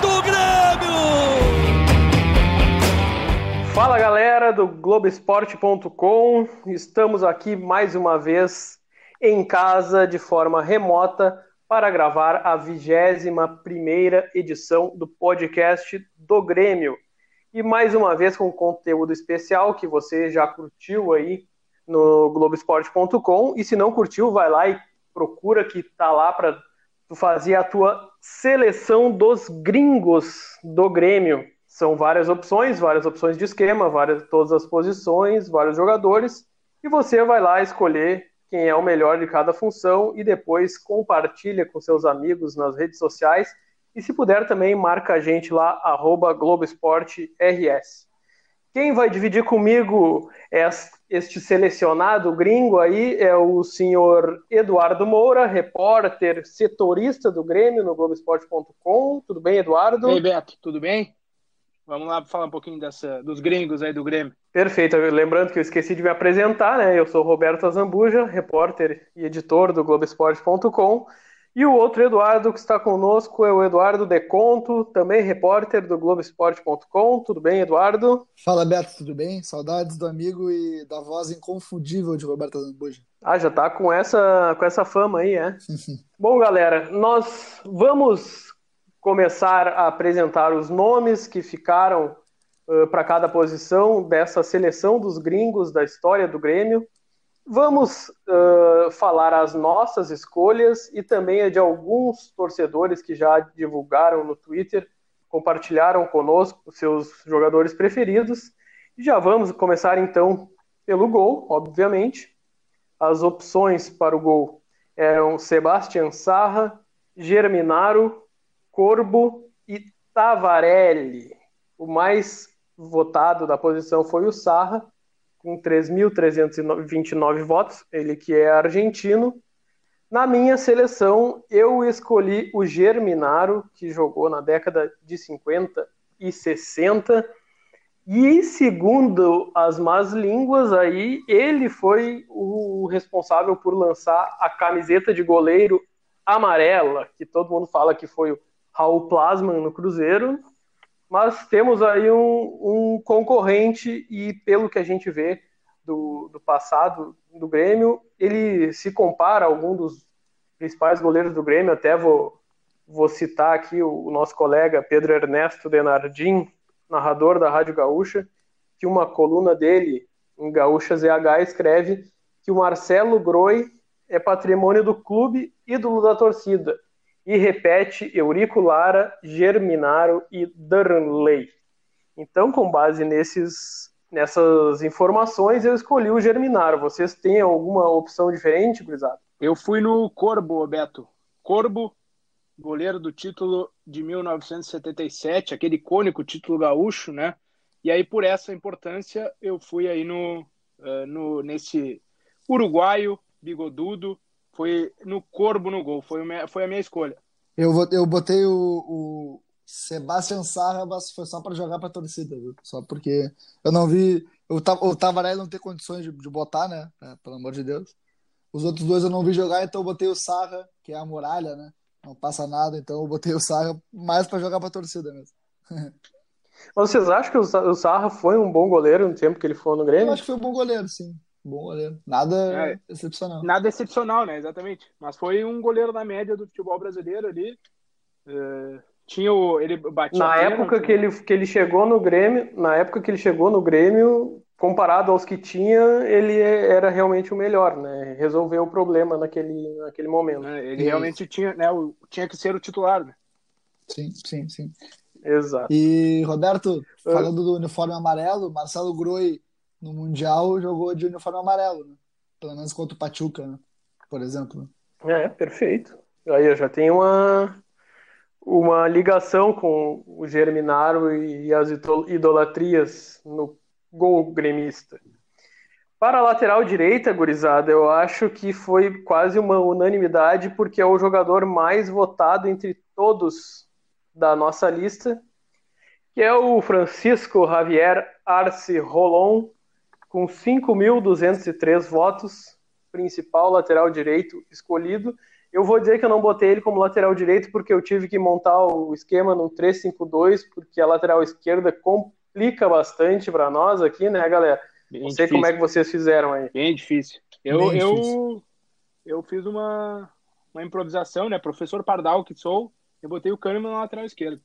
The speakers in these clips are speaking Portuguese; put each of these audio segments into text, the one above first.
do Grêmio! Fala galera do Globoesporte.com, estamos aqui mais uma vez em casa de forma remota para gravar a 21 edição do podcast do Grêmio. E mais uma vez com conteúdo especial que você já curtiu aí no Globoesporte.com. E se não curtiu, vai lá e procura que tá lá para tu fazer a tua seleção dos gringos do Grêmio. São várias opções, várias opções de esquema, várias, todas as posições, vários jogadores, e você vai lá escolher quem é o melhor de cada função e depois compartilha com seus amigos nas redes sociais. E se puder também, marca a gente lá, arroba GloboEsporteRS. Quem vai dividir comigo este selecionado gringo aí é o senhor Eduardo Moura, repórter setorista do Grêmio no Globoesporte.com. Tudo bem, Eduardo? E aí, Beto, tudo bem? Vamos lá falar um pouquinho dessa, dos gringos aí do Grêmio. Perfeito. Lembrando que eu esqueci de me apresentar, né? Eu sou Roberto Azambuja, repórter e editor do Globoesporte.com. E o outro Eduardo que está conosco é o Eduardo Deconto, também repórter do Globoesporte.com. Tudo bem, Eduardo? Fala, Beto, tudo bem? Saudades do amigo e da voz inconfundível de Roberto Azambuja. Ah, já tá com essa, com essa fama aí, é? Bom, galera, nós vamos começar a apresentar os nomes que ficaram uh, para cada posição dessa seleção dos gringos da história do Grêmio. Vamos uh, falar as nossas escolhas e também a de alguns torcedores que já divulgaram no Twitter, compartilharam conosco os seus jogadores preferidos. E já vamos começar então pelo gol, obviamente. As opções para o gol eram Sebastian Sarra, Germinaro, Corbo e Tavarelli. O mais votado da posição foi o Sarra, com 3.329 votos, ele que é argentino. Na minha seleção, eu escolhi o Germinaro, que jogou na década de 50 e 60. E segundo as más línguas aí, ele foi o responsável por lançar a camiseta de goleiro amarela, que todo mundo fala que foi o Raul Plasman no Cruzeiro, mas temos aí um, um, concorrente e pelo que a gente vê do, do, passado do Grêmio, ele se compara a algum dos principais goleiros do Grêmio, até vou, vou citar aqui o, o nosso colega Pedro Ernesto Denardim, narrador da Rádio Gaúcha, que uma coluna dele em Gaúcha ZH escreve que o Marcelo Groi é patrimônio do clube, ídolo da torcida, e repete Eurico Lara, Germinaro e Darnley. Então, com base nesses, nessas informações, eu escolhi o Germinaro. Vocês têm alguma opção diferente, gurizada? Eu fui no Corbo, Beto. Corbo, goleiro do título de 1977, aquele icônico título gaúcho, né? E aí, por essa importância, eu fui aí no, uh, no nesse uruguaio bigodudo, foi no Corbo no gol, foi, foi a minha escolha. Eu, eu botei o, o Sebastian Sarra, mas foi só para jogar para torcida, viu? Só porque eu não vi. O, o Tavarelli não tem condições de, de botar, né? É, pelo amor de Deus. Os outros dois eu não vi jogar, então eu botei o Sarra, que é a muralha, né? Não passa nada, então eu botei o Sarra mais para jogar para torcida mesmo. Mas vocês acham que o Sarra foi um bom goleiro no tempo que ele foi no Grêmio? Eu acho que foi um bom goleiro, sim. Bom goleiro. Nada é, excepcional. Nada excepcional, né? Exatamente. Mas foi um goleiro na média do futebol brasileiro ali. Uh, tinha o. Ele batia na época que ele, que ele chegou no Grêmio, na época que ele chegou no Grêmio, comparado aos que tinha, ele era realmente o melhor, né? Resolveu o problema naquele, naquele momento. É, ele realmente tinha, né, o, tinha que ser o titular, né? Sim, sim, sim. Exato. E, Roberto, falando do uniforme amarelo, Marcelo Groi no Mundial jogou de uniforme amarelo, né? Pelo menos contra o Pachuca, né? Por exemplo. É, perfeito. Aí eu já tenho uma, uma ligação com o Germinaro e as idolatrias no gol gremista. Para a lateral direita, gurizada, eu acho que foi quase uma unanimidade, porque é o jogador mais votado entre todos da nossa lista, que é o Francisco Javier Arce Rolon, com 5.203 votos, principal lateral direito escolhido. Eu vou dizer que eu não botei ele como lateral direito porque eu tive que montar o esquema no 3-5-2, porque a lateral esquerda complica bastante para nós aqui, né, galera? Bem não sei difícil. como é que vocês fizeram aí. Bem difícil. Eu, Bem eu, difícil. eu fiz uma, uma improvisação, né? Professor Pardal que sou, eu botei o Kahneman na lateral esquerda.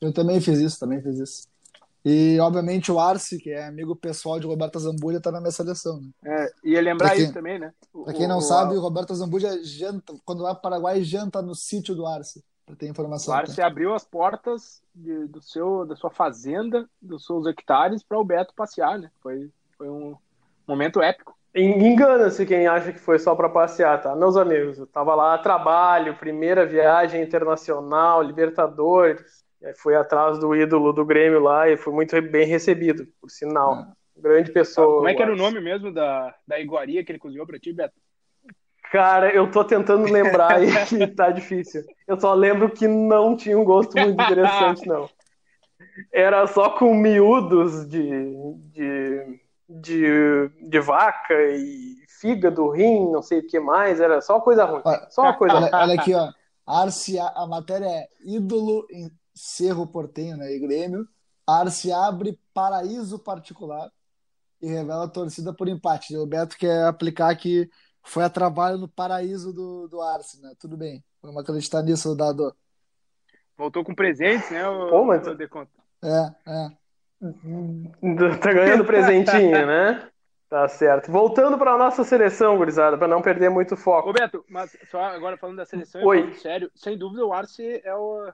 Eu também fiz isso, também fiz isso. E, obviamente, o Arce, que é amigo pessoal de Roberto Zambulha, tá na minha seleção. Né? É, ia lembrar quem, isso também, né? Pra quem não o, sabe, o Roberto Zambulha janta, quando vai para o Paraguai, janta no sítio do Arce, para ter informação. O Arce tá? abriu as portas de, do seu, da sua fazenda, dos seus hectares, para o Beto passear, né? Foi, foi um momento épico. Engana-se quem acha que foi só para passear, tá? Meus amigos, eu tava lá trabalho, primeira viagem internacional, Libertadores, fui atrás do ídolo do Grêmio lá e fui muito bem recebido, por sinal. É. Grande pessoa. Como é que era o nome mesmo da, da iguaria que ele cozinhou pra ti, Beto? Cara, eu tô tentando lembrar e tá difícil. Eu só lembro que não tinha um gosto muito interessante, não. Era só com miúdos de, de, de, de vaca e fígado, rim, não sei o que mais. Era só coisa ruim. Só uma coisa olha, olha aqui, ó. Arce, a matéria é ídolo Cerro Portenho né, e Grêmio. Arce abre paraíso particular e revela a torcida por empate. O Beto quer aplicar que foi a trabalho no paraíso do, do Arce, né? Tudo bem. Vamos acreditar nisso, Dado. Voltou com presentes, né? O, Pô, mas... É, é. Tá ganhando presentinho, né? Tá certo. Voltando para a nossa seleção, gurizada, para não perder muito foco. Ô, Beto, mas só agora falando da seleção, Oi. sério, sem dúvida o Arce é o,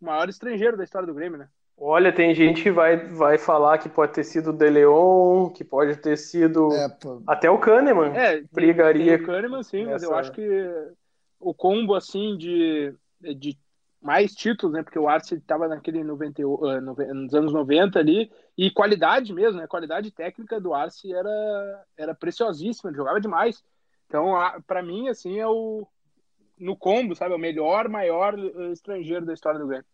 maior estrangeiro da história do Grêmio, né? Olha, tem gente que vai, vai falar que pode ter sido o De Leon, que pode ter sido é, até o Kahneman. É, brigaria. Tem o Kahneman, sim, nessa... mas eu acho que o combo assim de, de mais títulos, né? Porque o Arce estava naquele 90, uh, nos anos 90 ali, e qualidade mesmo, né? Qualidade técnica do Arce era, era preciosíssima, ele jogava demais. Então, para mim, assim, é o, no combo, sabe? É o melhor, maior eh, estrangeiro da história do Grêmio.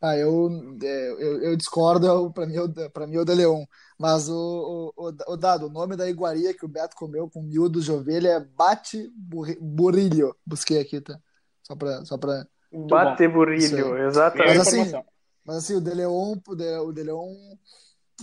Ah, eu, é, eu, eu discordo, para mim, para mim é o De Leon. Mas o, o, o, Dado, o nome da iguaria que o Beto comeu com miúdos de ovelha é Bate Burilho. Busquei aqui, tá? Só para. Só pra... Bate Burilho, exatamente. Mas assim, mas assim, o De Leon, o De Leon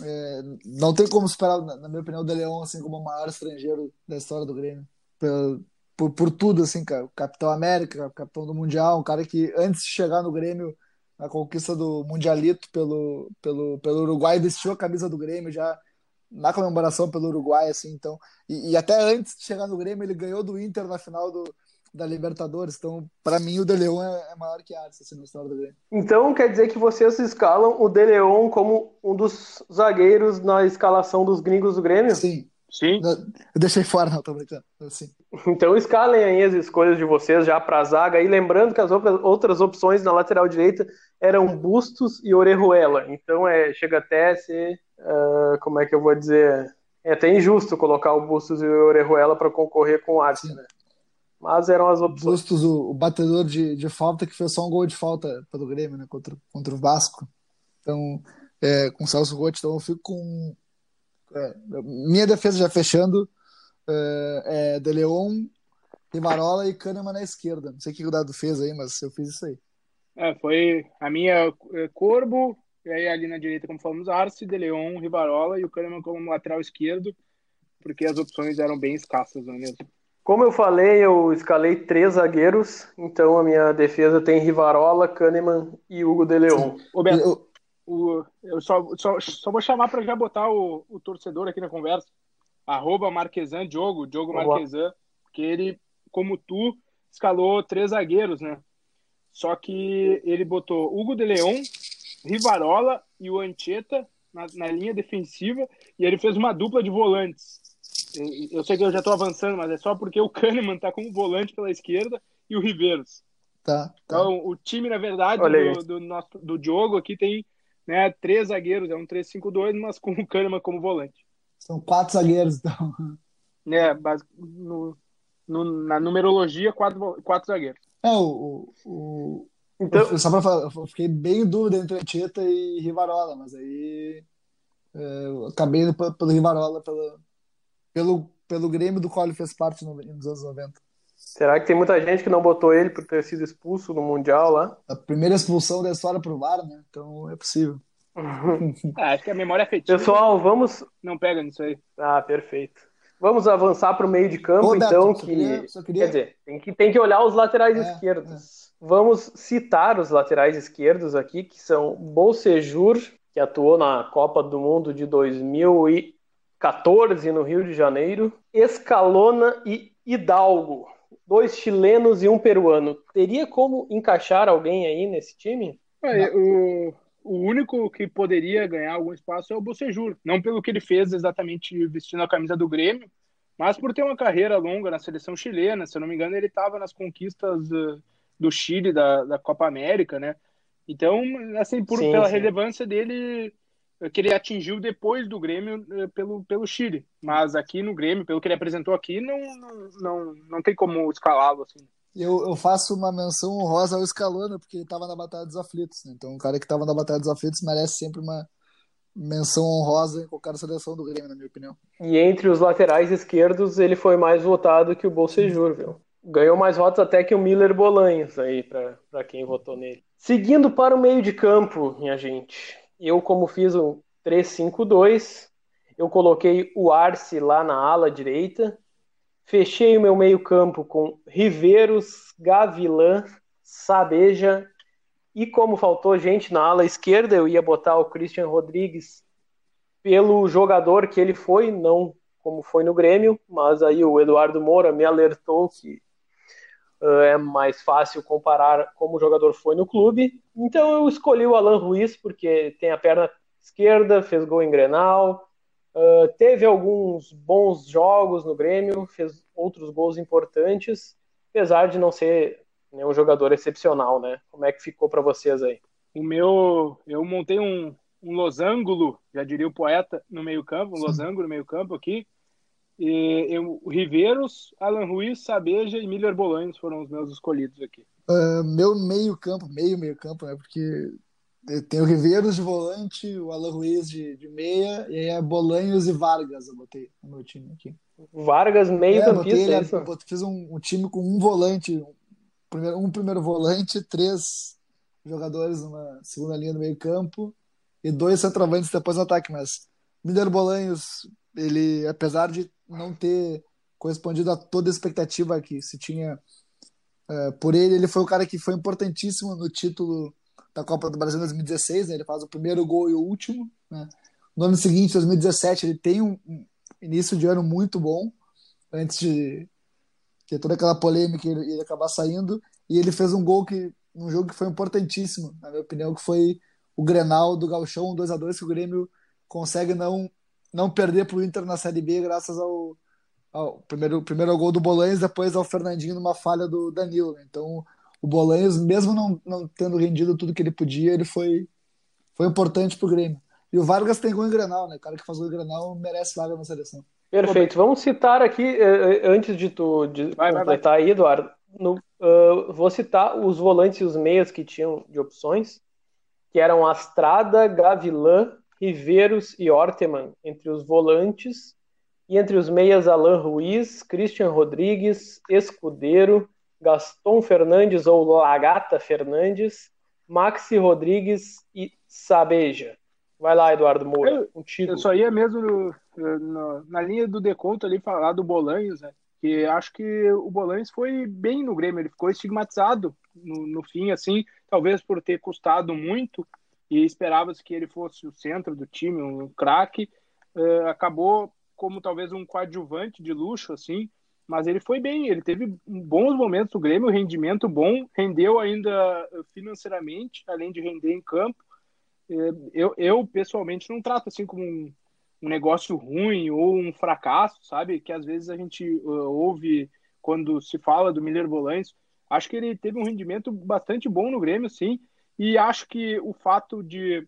é, não tem como superar, na minha opinião, o De Leon assim, como o maior estrangeiro da história do Grêmio. Pelo, por, por tudo, assim, cara. Capitão América, capitão do Mundial, um cara que antes de chegar no Grêmio, na conquista do Mundialito pelo, pelo, pelo Uruguai, vestiu a camisa do Grêmio já na comemoração pelo Uruguai, assim, então. E, e até antes de chegar no Grêmio, ele ganhou do Inter na final do, da Libertadores. Então, para mim, o De Leon é, é maior que Arce assim, na história do Grêmio. Então, quer dizer que vocês escalam o De Leon como um dos zagueiros na escalação dos gringos do Grêmio? Sim, Sim. Eu deixei fora, não, tô brincando. Assim. Então escalem aí as escolhas de vocês já para a zaga. E lembrando que as outras opções na lateral direita eram Bustos e Orejuela. Então é, chega até a ser, uh, como é que eu vou dizer, é até injusto colocar o Bustos e o Orejuela para concorrer com o Arce, né? Mas eram as opções. Bustos, o, o, batedor de, de falta que fez só um gol de falta pelo Grêmio, né? Contra, contra o Vasco. Então, é, com o Celso Rotti, então eu fico com é, minha defesa já fechando é, é De Leon, Rimarola e Kahneman na esquerda. Não sei o que o Dado fez aí, mas eu fiz isso aí. É, foi a minha é, Corbo, e aí ali na direita, como falamos, Arce, De Leon, Rivarola e o Kahneman como lateral esquerdo, porque as opções eram bem escassas, não é mesmo? Como eu falei, eu escalei três zagueiros, então a minha defesa tem Rivarola, Kahneman e Hugo De Leon. Ô, Beto, eu, o, eu só, só, só vou chamar para já botar o, o torcedor aqui na conversa. Arroba Marquesan Diogo, Diogo Marquesan, que ele, como tu, escalou três zagueiros, né? Só que ele botou Hugo de Leon, Rivarola e o Ancheta na, na linha defensiva e ele fez uma dupla de volantes. Eu, sei que eu já estou avançando, mas é só porque o Kahneman tá como volante pela esquerda e o Riveiros. Tá, tá. Então, o time, na verdade, do, do, nosso, do Diogo aqui tem né, três zagueiros, é um 3-5-2, mas com o Kahneman como volante. São quatro zagueiros, então. É, no, no, na numerologia, quatro, quatro zagueiros. É, o, o, então... Só pra falar, eu fiquei bem em dúvida entre Anchieta e Rivarola, mas aí é, eu acabei indo pelo Rivarola, pelo, pelo, pelo Grêmio do qual ele fez parte no, nos anos 90. Será que tem muita gente que não botou ele por ter sido expulso no Mundial lá? A primeira expulsão da história pro VAR, né? Então é possível. Ah, acho que a memória afetiva. Pessoal, vamos. Não pega nisso aí. Ah, perfeito. Vamos avançar para o meio de campo, Ô, então, que. Queria, queria... Quer dizer, tem que, tem que olhar os laterais é, esquerdos. É. Vamos citar os laterais esquerdos aqui, que são Bolsejur, que atuou na Copa do Mundo de 2014 no Rio de Janeiro, Escalona e Hidalgo, dois chilenos e um peruano. Teria como encaixar alguém aí nesse time? É, o, o único que poderia ganhar algum espaço é o Bocejur. Não pelo que ele fez exatamente vestindo a camisa do Grêmio, mas por ter uma carreira longa na seleção chilena. Se eu não me engano, ele estava nas conquistas do, do Chile, da, da Copa América, né? Então, assim, por, sim, pela sim. relevância dele, que ele atingiu depois do Grêmio eh, pelo, pelo Chile. Mas aqui no Grêmio, pelo que ele apresentou aqui, não, não, não, não tem como escalá-lo assim. Eu, eu faço uma menção honrosa ao Scalona, porque ele estava na Batalha dos Aflitos. Né? Então, um cara que estava na Batalha dos Aflitos merece sempre uma menção honrosa em qualquer seleção do Grêmio, na minha opinião. E entre os laterais esquerdos, ele foi mais votado que o Bolsejur, viu? Ganhou mais votos até que o Miller Bolanhos aí, para quem votou nele. Seguindo para o meio de campo, minha gente. Eu, como fiz o 3-5-2, eu coloquei o Arce lá na ala direita, Fechei o meu meio-campo com Riveiros, Gavilã, Sabeja e como faltou gente na ala esquerda, eu ia botar o Christian Rodrigues pelo jogador que ele foi, não como foi no Grêmio, mas aí o Eduardo Moura me alertou que uh, é mais fácil comparar como o jogador foi no clube. Então eu escolhi o Alan Ruiz porque tem a perna esquerda, fez gol em Grenal, Uh, teve alguns bons jogos no Grêmio, fez outros gols importantes, apesar de não ser nenhum jogador excepcional, né? Como é que ficou para vocês aí? O meu, eu montei um, um losango, já diria o poeta, no meio-campo, um losango no meio-campo aqui. E eu, Riveiros, Alan Ruiz, Sabeja e Miller Bolanhos foram os meus escolhidos aqui. Uh, meu meio-campo, meio meio-campo, né? Porque tem o Riveiros de volante, o Alan Ruiz de, de meia, e aí é Bolanhos e Vargas eu botei no meu time aqui. Vargas meio é, campista, é isso? Eu fiz um, um, time com um volante, um primeiro, um primeiro volante, três jogadores numa segunda linha do meio campo e dois centroavantes depois no ataque, mas Miller Bolanhos, ele, apesar de não ter correspondido a toda a expectativa que se tinha uh, por ele, ele foi o cara que foi importantíssimo no título da Copa do Brasil em 2016, né? ele faz o primeiro gol e o último. Né? No ano seguinte, 2017, ele tem um, início de ano muito bom, antes de ter toda aquela polêmica ele, ele acabar saindo, e ele fez um gol que um jogo que foi importantíssimo, na minha opinião, que foi o Grenal do Galchão 2 a 2 que o Grêmio consegue não não perder para o Inter na Série B graças ao, ao primeiro, primeiro gol do Bolanhos, depois ao Fernandinho numa falha do Danilo. Né? Então, o Bolanhos, mesmo não, não tendo rendido tudo que ele podia, ele foi, foi importante pro Grêmio. E o Vargas tem gol em Grenal, né? O cara que faz gol em Grenal merece vaga na seleção. Perfeito. Vamos citar aqui, eh, eh, antes de tu de vai, completar vai, vai. aí, Eduardo, no, uh, vou citar os volantes e os meias que tinham de opções, que eram Astrada, Gavilã, Riveiros e Orteman entre os volantes, e entre os meias Alan Ruiz, Christian Rodrigues, Escudeiro, Gaston Fernandes ou Lagata Fernandes, Maxi Rodrigues e Sabeja. Vai lá, Eduardo Moura. Eu, eu só ia mesmo no, no, na linha do deconto ali falar do Bolanhos, né? Que acho que o Bolanhos foi bem no Grêmio, ele ficou estigmatizado no, no fim, assim, talvez por ter custado muito e esperava-se que ele fosse o centro do time, um craque. Uh, acabou como talvez um coadjuvante de luxo, assim, mas ele foi bem, ele teve bons momentos no Grêmio, rendimento bom, rendeu ainda financeiramente, além de render em campo. Eh, eu, eu pessoalmente não trato assim como um, um negócio ruim ou um fracasso, sabe? Que às vezes a gente uh, ouve quando se fala do Miller Bolanhos. Acho que ele teve um rendimento bastante bom no Grêmio, sim. E acho que o fato de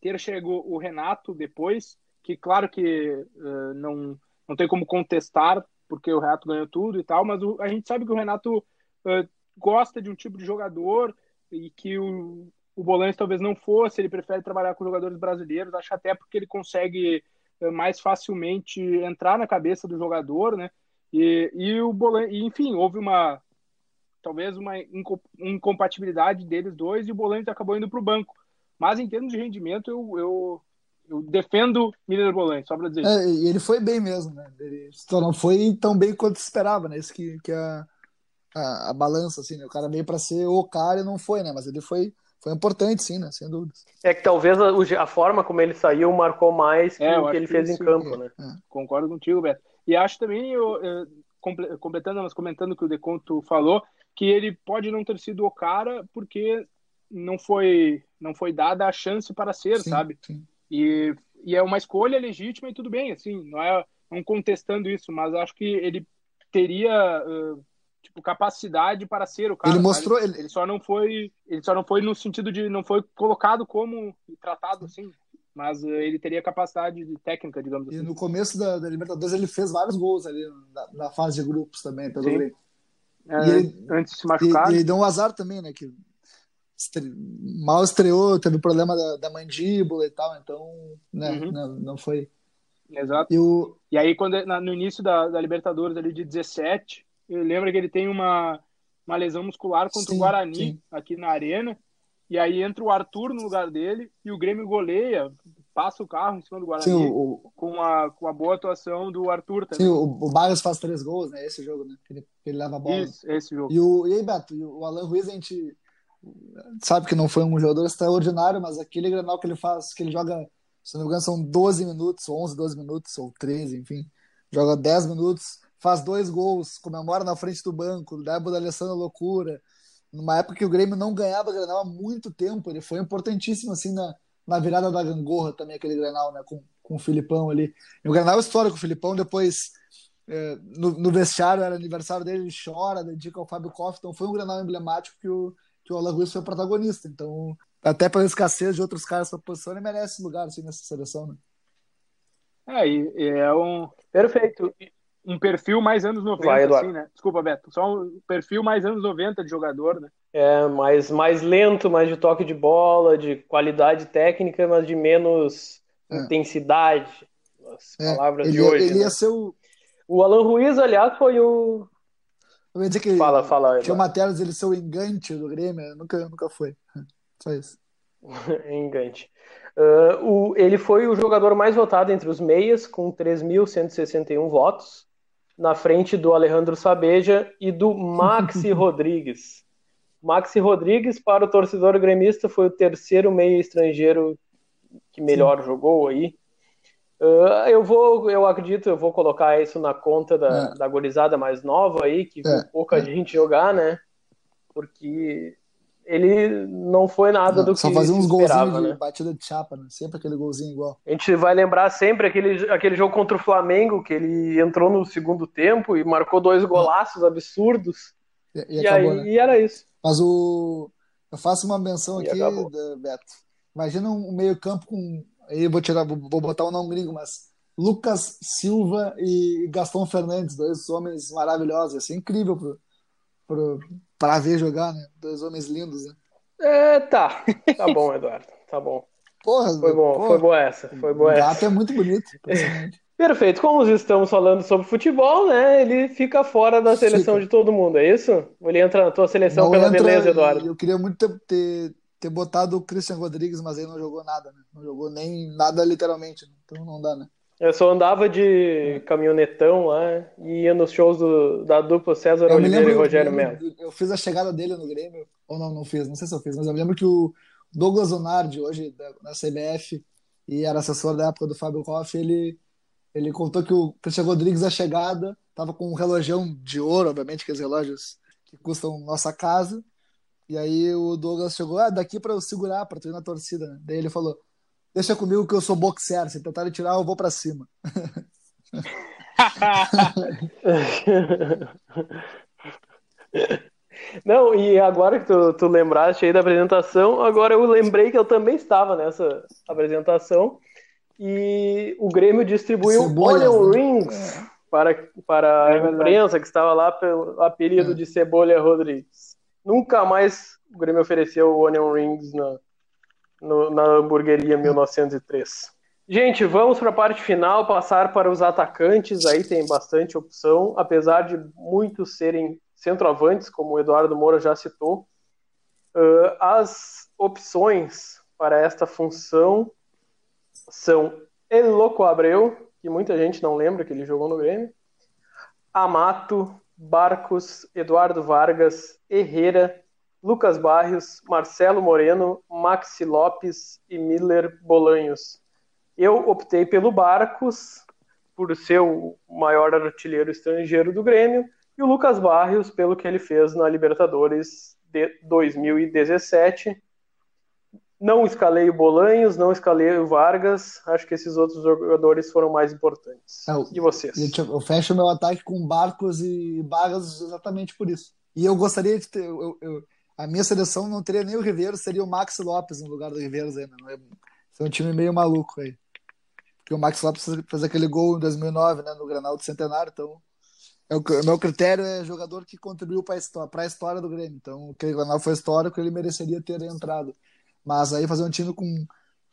ter chegado o Renato depois, que claro que uh, não, não tem como contestar, porque o Renato ganhou tudo e tal, mas o, a gente sabe que o Renato uh, gosta de um tipo de jogador e que o, o Bolões talvez não fosse, ele prefere trabalhar com jogadores brasileiros, acho até porque ele consegue uh, mais facilmente entrar na cabeça do jogador, né? E, e o Bolões, enfim, houve uma talvez uma incompatibilidade deles dois e o Bolões acabou indo para o banco. Mas em termos de rendimento, eu, eu, eu defendo Miller Bolan, só para dizer. É, e ele foi bem mesmo, né? Ele só não foi tão bem quanto se esperava, né? Isso que, que é a, a, a balança, assim, né? O cara veio para ser o cara e não foi, né? Mas ele foi, foi importante, sim, né? Sem dúvidas. É que talvez a, a forma como ele saiu marcou mais que é, o que ele fez em campo, né? É. Concordo contigo, Beto. E acho também, eu, eu, completando, mas comentando o que o Deconto falou, que ele pode não ter sido o cara porque não foi não foi dada a chance para ser, sim, sabe? Sim. E, e é uma escolha legítima e tudo bem, assim, não é não contestando isso, mas acho que ele teria uh, tipo capacidade para ser o cara. Ele mostrou, ele... ele... só não foi, ele só não foi no sentido de não foi colocado como tratado assim, mas uh, ele teria capacidade de técnica, digamos e assim. E no começo da, da, Libertadores ele fez vários gols ali na, na fase de grupos também, pelo Grêmio. É, antes de se machucar. E, ele deu um azar também, né? Que estre... mal estreou, teve problema da, da mandíbula e tal, então né, uhum. não, não foi. Exato. E, o... e aí, quando, no início da, da Libertadores ali de 17, eu lembro que ele tem uma, uma lesão muscular contra sim, o Guarani sim. aqui na arena. E aí entra o Arthur no lugar dele e o Grêmio goleia, passa o carro em cima do Guarani sim, o... com, a, com a boa atuação do Arthur também. Sim, o, o Barros faz três gols, né? Esse jogo, né? Ele, ele leva a bola. Isso, esse jogo. E, o, e aí, Beto, o Alan Ruiz, a gente sabe que não foi um jogador extraordinário, mas aquele granal que ele faz, que ele joga, se não me engano, são 12 minutos, 11, 12 minutos, ou 13, enfim, joga 10 minutos, faz dois gols, comemora na frente do banco, leva o Alessandro loucura. Numa época que o Grêmio não ganhava granal há muito tempo, ele foi importantíssimo assim na, na virada da gangorra também, aquele granal, né, com, com o Filipão ali. E o granal histórico, o Filipão depois. É, no, no, vestiário, era aniversário dele, ele chora, dedica ao Fábio Koff, então foi um granal emblemático que o, que o Alagoas foi o protagonista. Então, até pela escassez de outros caras para posição, ele merece lugar assim, nessa seleção. Né? É, e, é um. Perfeito. Um perfil mais anos 90, Vai, assim, né? Desculpa, Beto. Só um perfil mais anos 90 de jogador, né? É, mais, mais lento, mais de toque de bola, de qualidade técnica, mas de menos é. intensidade. As é, palavras ele, de hoje. Ele né? ia ser o. O Alan Ruiz, aliás, foi o, eu ia dizer que fala, fala, tinha matérias dele ser o engante do Grêmio, nunca, nunca foi. Só isso. engante. Uh, o, ele foi o jogador mais votado entre os meias, com 3.161 votos, na frente do Alejandro Sabeja e do Maxi Rodrigues. Maxi Rodrigues, para o torcedor gremista, foi o terceiro meia estrangeiro que melhor Sim. jogou aí. Uh, eu vou, eu acredito, eu vou colocar isso na conta da, é. da gorizada mais nova aí, que é. pouca é. gente jogar, né? Porque ele não foi nada não, do que só fazia uns golzinhos de né? batida de chapa, né? Sempre aquele golzinho igual. A gente vai lembrar sempre aquele, aquele jogo contra o Flamengo, que ele entrou no segundo tempo e marcou dois golaços absurdos. E, e, e acabou, aí né? era isso. Mas o. Eu faço uma menção e aqui, Beto. Imagina um meio campo com aí eu vou tirar, vou, vou botar um nome gringo, mas Lucas Silva e Gastão Fernandes, dois homens maravilhosos, assim, incrível pro, pro, pra ver jogar, né? Dois homens lindos, né? É, tá. Tá bom, Eduardo. Tá bom. Porra, foi bom, porra. foi boa essa. Foi boa o gato essa. é muito bonito, Perfeito. Como estamos falando sobre futebol, né? Ele fica fora da seleção fica. de todo mundo, é isso? Ou ele entra na tua seleção não pela entra, beleza, Eduardo? Eu queria muito ter, ter, ter botado o Christian Rodrigues, mas ele não jogou nada, né? Não jogou nem nada literalmente, né? então não dá, né? Eu só andava de caminhonetão lá e ia nos shows do, da dupla César eu Oliveira lembro, e Rogério Melo. Eu fiz a chegada dele no Grêmio, ou não, não fiz, não sei se eu fiz, mas eu me lembro que o Douglas Zonardi, hoje na CBF, e era assessor da época do Fábio Hoff, ele, ele contou que o Christian Rodrigues, a chegada, tava com um relógio de ouro, obviamente, que os relógios que custam nossa casa, e aí o Douglas chegou, ah, daqui para eu segurar, para tu ir na torcida. Né? Daí ele falou, deixa comigo que eu sou boxer, se tentarem tirar eu vou para cima. Não, e agora que tu, tu lembraste aí da apresentação, agora eu lembrei que eu também estava nessa apresentação e o Grêmio distribuiu Onion né? Rings é. para, para é a imprensa que estava lá pelo apelido é. de Cebolha Rodrigues. Nunca mais o Grêmio ofereceu Onion Rings na, no, na hamburgueria 1903. Gente, vamos para a parte final, passar para os atacantes. Aí tem bastante opção, apesar de muitos serem centroavantes, como o Eduardo Moura já citou. Uh, as opções para esta função são Eloco Abreu, que muita gente não lembra que ele jogou no Grêmio, Amato, Barcos, Eduardo Vargas, Herrera, Lucas Barrios, Marcelo Moreno, Maxi Lopes e Miller Bolanhos. Eu optei pelo Barcos, por ser o maior artilheiro estrangeiro do Grêmio, e o Lucas Barrios, pelo que ele fez na Libertadores de 2017. Não escalei o Bolanhos, não escalei o Vargas. Acho que esses outros jogadores foram mais importantes. É, e vocês? Eu fecho meu ataque com Barcos e Vargas exatamente por isso. E eu gostaria de ter. Eu, eu, a minha seleção não teria nem o Ribeiro, seria o Max Lopes no lugar do Ribeiro. Não é, um time meio maluco aí. Porque o Max Lopes fez aquele gol em 2009, né, no Granal do Centenário, então é o meu critério é jogador que contribuiu para a história do Grêmio. Então, aquele Granal foi histórico, ele mereceria ter entrado. Mas aí fazer um time com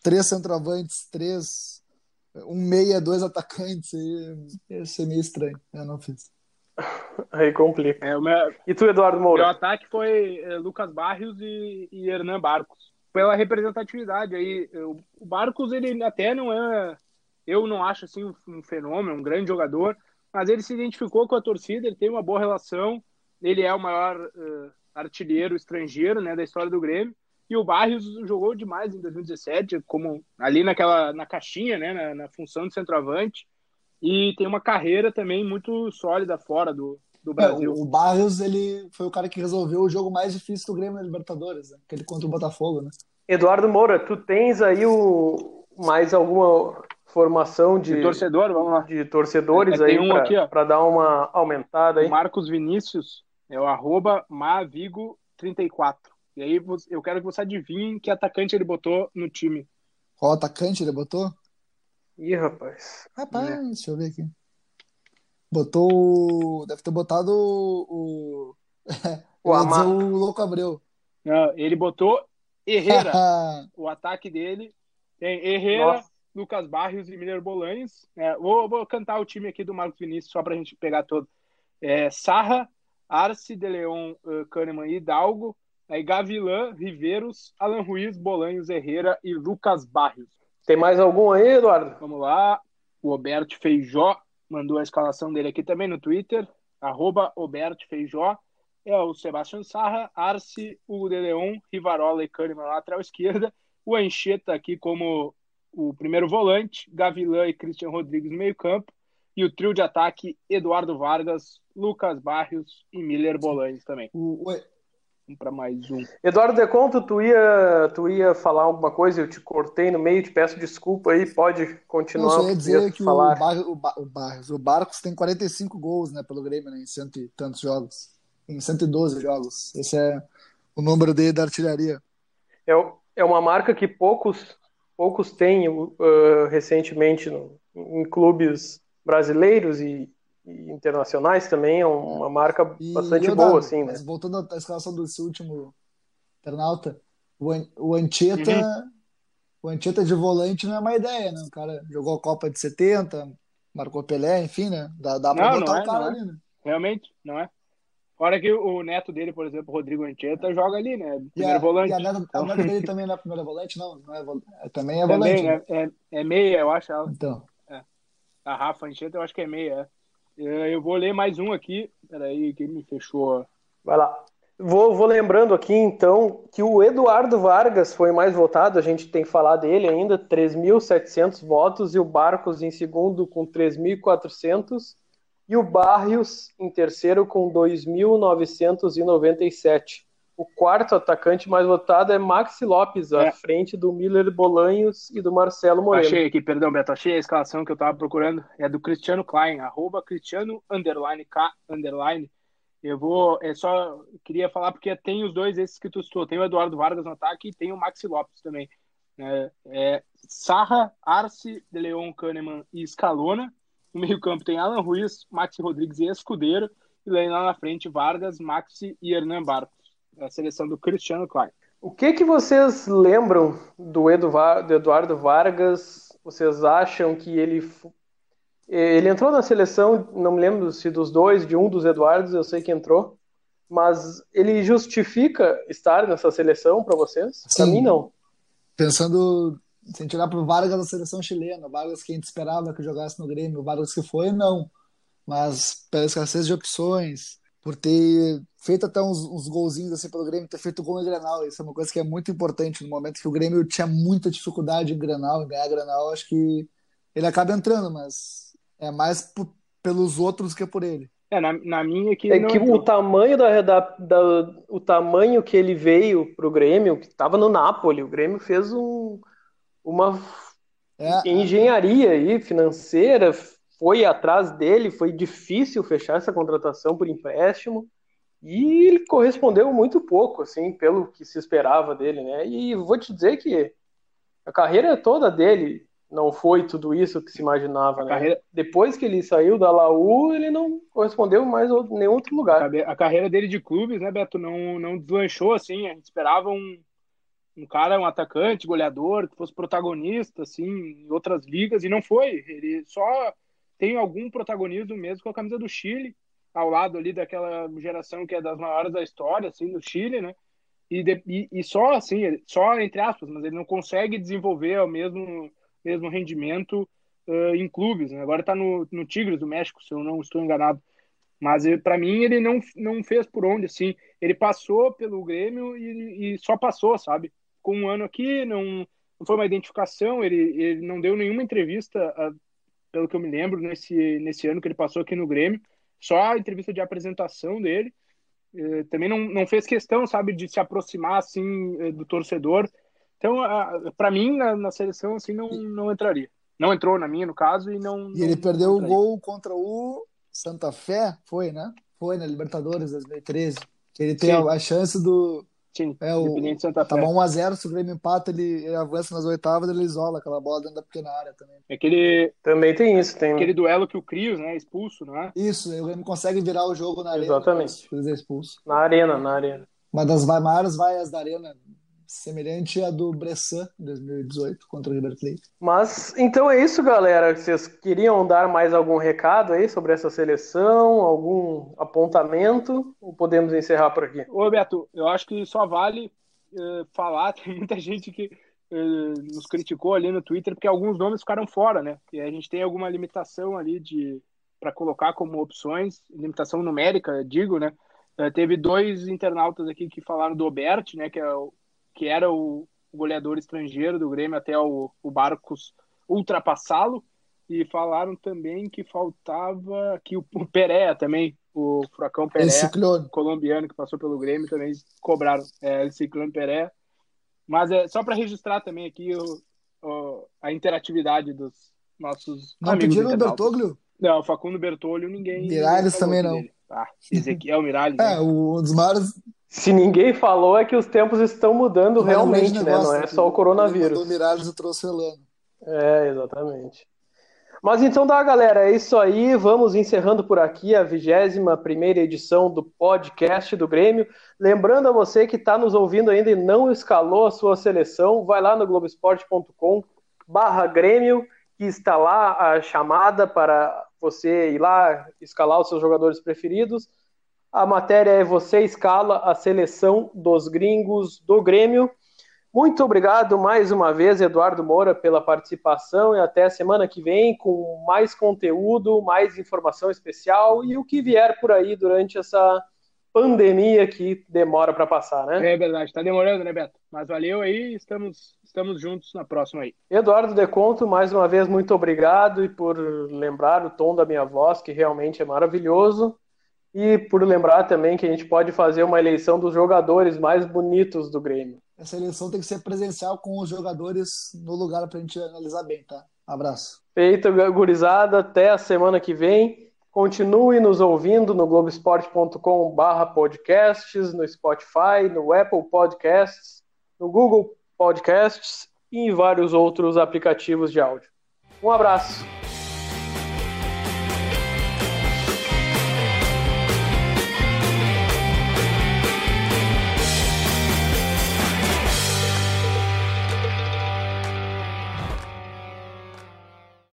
três centroavantes, três, um meia, dois atacantes, aí ia ser meio estranho. Eu não fiz. Aí complica. É, meu... E tu, Eduardo Moura? Meu ataque foi é, Lucas Barrios e, e Hernan Barcos. Pela representatividade aí. Eu, o Barcos, ele até não é. Eu não acho assim um, um, fenômeno, um grande jogador, mas ele se identificou com a torcida, ele tem uma boa relação. Ele é o maior uh, artilheiro estrangeiro né, da história do Grêmio. E o Barrios jogou demais em 2017, como ali naquela na caixinha, né, na, na função de centroavante e tem uma carreira também muito sólida fora do, do Brasil. É, o Barrios ele foi o cara que resolveu o jogo mais difícil do Grêmio na Libertadores, né? aquele contra o Botafogo, né? Eduardo Moura, tu tens aí o mais alguma formação de, de torcedor, vamos lá. De torcedores é, aí um para dar uma aumentada aí. O Marcos Vinícius é o arroba Mavigo34. E aí eu quero que você adivinhe que atacante ele botou no time. Qual atacante ele botou? Ih, rapaz. Rapaz, é. deixa eu ver aqui. Botou. Deve ter botado o. O, o, o Louco Abreu. Não, ele botou Herrera. o ataque dele tem Herrera, Nossa. Lucas Barrios e Miller Bolanes. É, vou, vou, cantar o time aqui do Marcos Vinícius só pra gente pegar todo. É, Sarra, Arce, De Leon, uh, Kahneman e Hidalgo. Aí Gavilã, Riveiros, Alan Ruiz, Bolanhos, Herrera e Lucas Barrios. Tem mais algum aí, Eduardo? Vamos lá. O Roberto Feijó mandou a escalação dele aqui também no Twitter. Arroba Roberto Feijó. É o Sebastião Sarra, Arce, Hugo de Leon, Rivarola e Kahneman na lateral esquerda. O Ancheta aqui como o primeiro volante. Gavilã e Christian Rodrigues no meio campo. E o trio de ataque, Eduardo Vargas, Lucas Barrios e Miller Bolanes também. O, para mais um. Eduardo Deconto, tu ia, tu ia falar alguma coisa, eu te cortei no meio, te peço desculpa aí, pode continuar. Eu ia dizer que falar. o, Bar, o, Bar, o, Barcos, o Barcos tem 45 gols né, pelo Grêmio né, em cento e tantos jogos, em 112 jogos. Esse é o número dele da artilharia. É, é uma marca que poucos, poucos têm uh, recentemente no, em clubes brasileiros e internacionais também, é uma marca e bastante boa, assim, né? voltando à escalação do seu último internauta, o, o Anchieta, uhum. o Anchieta de volante não é uma ideia, né? O cara jogou a Copa de 70, marcou Pelé, enfim, né? Dá, dá pra não, botar não é, o cara é. ali, né? Realmente, não é. Fora que o neto dele, por exemplo, Rodrigo Anchieta, joga ali, né? Primeiro a, volante. E a neta, então... a neta dele também não é primeiro volante, não? não é, também é volante. Também, né? É, é meia, eu acho. Ela. Então. É. A Rafa Anchieta, eu acho que é meia, é. É, eu vou ler mais um aqui. Peraí, que me fechou. Vai lá. Vou, vou, lembrando aqui, então, que o Eduardo Vargas foi mais votado, a gente tem falar dele ainda, 3.700 votos, e o Barcos em segundo com 3.400, e o Barrios em terceiro com 2.997. O quarto atacante mais votado é Maxi Lopes, é. à frente do Miller Bolanhos e do Marcelo Moreno. Achei aqui, perdão, Beto, achei a escalação que eu estava procurando. É do Cristiano Klein, arroba Cristiano underline K underline. Eu vou, é só queria falar porque tem os dois esses que tu citou, tem o Eduardo Vargas no ataque e tem o Maxi Lopes também. É, é Sarra, Arce, De Leon, Kahneman e Scalona. No meio-campo tem Alan Ruiz, Maxi Rodrigues e Escudeiro. E lá na frente, Vargas, Maxi e Hernan Barcos. A seleção do Cristiano Clark. O que, que vocês lembram do, Eduardo Vargas? Vocês acham que ele ele entrou na seleção, não me lembro se dos dois, de um dos Eduardos, eu sei que entrou, mas ele justifica estar nessa seleção para vocês? Para mim, não. Pensando, se a gente olhar para o Vargas da seleção chilena, o Vargas que a gente esperava que jogasse no Grêmio, o Vargas que foi, não. Mas pela escassez de opções, por ter feito até uns, uns golzinhos assim pelo Grêmio, ter feito gol em Grenal. Isso é uma coisa que é muito importante no momento que o Grêmio tinha muita dificuldade em Grenal, em ganhar Grenal. Acho que ele acaba entrando, mas é mais por, pelos outros que por ele. É, na, na minha que é que entrou. o tamanho da, da, da, o tamanho que ele veio pro Grêmio, que estava no Napoli, o Grêmio fez um, uma é, engenharia aí financeira, foi atrás dele, foi difícil fechar essa contratação por empréstimo e ele correspondeu muito pouco, assim, pelo que se esperava dele, né? E vou te dizer que a carreira toda dele não foi tudo isso que se imaginava, né? Carreira... Depois que ele saiu da Laú, ele não correspondeu mais a nenhum outro lugar. A carreira dele de clubes, né, Beto, não, não deslanchou assim. A gente esperava um, um cara, um atacante, goleador, que fosse protagonista, assim, em outras ligas, e não foi. Ele só tem algum protagonismo mesmo com a camisa do Chile, ao lado ali daquela geração que é das maiores da história, assim, do Chile, né? E, de, e, e, só, assim, só entre aspas, mas ele não consegue desenvolver o mesmo, mesmo rendimento uh, em clubes. Né? Agora está no, no Tigres do México, se eu não estou enganado. Mas para mim ele não, não fez por onde, assim. Ele passou pelo Grêmio e, e só passou, sabe? Com um ano aqui, não, não foi uma identificação, ele, ele não deu nenhuma entrevista pelo que eu me lembro, nesse, nesse ano que ele passou aqui no Grêmio. Só a entrevista de apresentação dele. Eh, também não, não fez questão, sabe, de se aproximar, assim, eh, do torcedor. Então, para mim, na, na, seleção, assim, não, não entraria. Não entrou na minha, no caso, e não. E ele não, perdeu o gol contra o Santa Fé, foi, né? Foi na Libertadores 2013. Que ele tem a, a, chance do, Sim, é, o, Santa Fé. Tava 1x0, se o Grêmio empata, ele, ele, avança nas oitavas, ele isola aquela bola dentro da pequena área também. É aquele, também tem isso, tem. Aquele duelo que o Crios, né, expulso, né? Isso, o Grêmio consegue virar o jogo na arena. Exatamente. expulso. Na arena, na arena. Uma das maiores vaias da arena semelhante à do Bressan em 2018 contra o River Plate. Mas então é isso, galera. Vocês queriam dar mais algum recado aí sobre essa seleção, algum apontamento? Ou podemos encerrar por aqui? Ô, Beto, eu acho que só vale uh, falar. Tem muita gente que uh, nos criticou ali no Twitter porque alguns nomes ficaram fora, né? E a gente tem alguma limitação ali de para colocar como opções, limitação numérica, digo, né? Uh, teve dois internautas aqui que falaram do Obert, né? Que é o que era o goleador estrangeiro do Grêmio até o, o Barcos ultrapassá-lo. E falaram também que faltava que o, o Pereira também, o Furacão Pereira, colombiano que passou pelo Grêmio, também cobraram. É, o Ciclone Pereira. Mas é só para registrar também aqui o, o, a interatividade dos nossos. Não amigos pediram o Bertoglio? Não, o Facundo Bertolho ninguém. Miralles também não. Ah, Ezequiel Miralles. é, né? um dos maiores se ninguém falou, é que os tempos estão mudando realmente, né? Não é só o coronavírus. O Miralles trouxe Elano. É, exatamente. Mas então tá, galera, é isso aí. Vamos encerrando por aqui a 21 primeira edição do podcast do Grêmio. Lembrando a você que está nos ouvindo ainda e não escalou a sua seleção, vai lá no globesport.com barra Grêmio, que está lá a chamada para você ir lá escalar os seus jogadores preferidos. A matéria é Você escala a seleção dos gringos do Grêmio. Muito obrigado mais uma vez, Eduardo Moura, pela participação e até a semana que vem com mais conteúdo, mais informação especial e o que vier por aí durante essa pandemia que demora para passar, né? É verdade, está demorando, né, Beto? Mas valeu aí, estamos, estamos juntos na próxima aí. Eduardo Deconto, mais uma vez, muito obrigado e por lembrar o tom da minha voz, que realmente é maravilhoso. E por lembrar também que a gente pode fazer uma eleição dos jogadores mais bonitos do Grêmio. Essa eleição tem que ser presencial com os jogadores no lugar para a gente analisar bem, tá? Abraço. Feito, gurizada. Até a semana que vem. Continue nos ouvindo no globesport.com/podcasts, no Spotify, no Apple Podcasts, no Google Podcasts e em vários outros aplicativos de áudio. Um abraço.